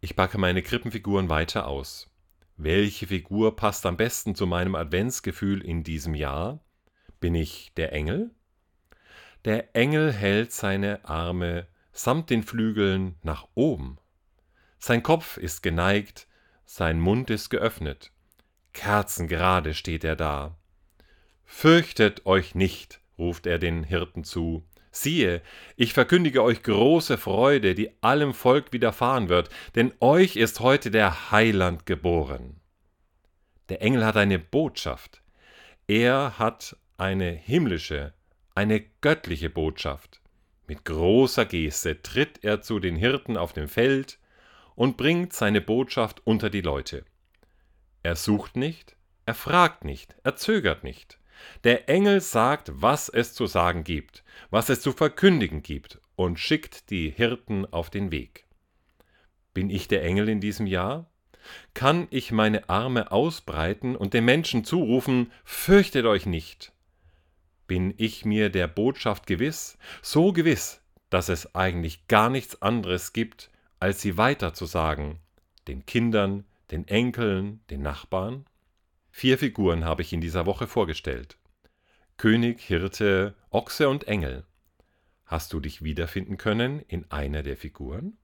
Ich packe meine Krippenfiguren weiter aus. Welche Figur passt am besten zu meinem Adventsgefühl in diesem Jahr? Bin ich der Engel? Der Engel hält seine Arme samt den Flügeln nach oben. Sein Kopf ist geneigt, sein Mund ist geöffnet. Kerzengerade steht er da. Fürchtet euch nicht, ruft er den Hirten zu. Siehe, ich verkündige euch große Freude, die allem Volk widerfahren wird, denn euch ist heute der Heiland geboren. Der Engel hat eine Botschaft. Er hat eine himmlische, eine göttliche Botschaft. Mit großer Geste tritt er zu den Hirten auf dem Feld und bringt seine Botschaft unter die Leute. Er sucht nicht, er fragt nicht, er zögert nicht. Der Engel sagt, was es zu sagen gibt, was es zu verkündigen gibt und schickt die Hirten auf den Weg. Bin ich der Engel in diesem Jahr? Kann ich meine Arme ausbreiten und den Menschen zurufen, fürchtet euch nicht? Bin ich mir der Botschaft gewiss, so gewiss, dass es eigentlich gar nichts anderes gibt, als sie weiterzusagen, den Kindern, den Enkeln, den Nachbarn? Vier Figuren habe ich in dieser Woche vorgestellt. König, Hirte, Ochse und Engel. Hast du dich wiederfinden können in einer der Figuren?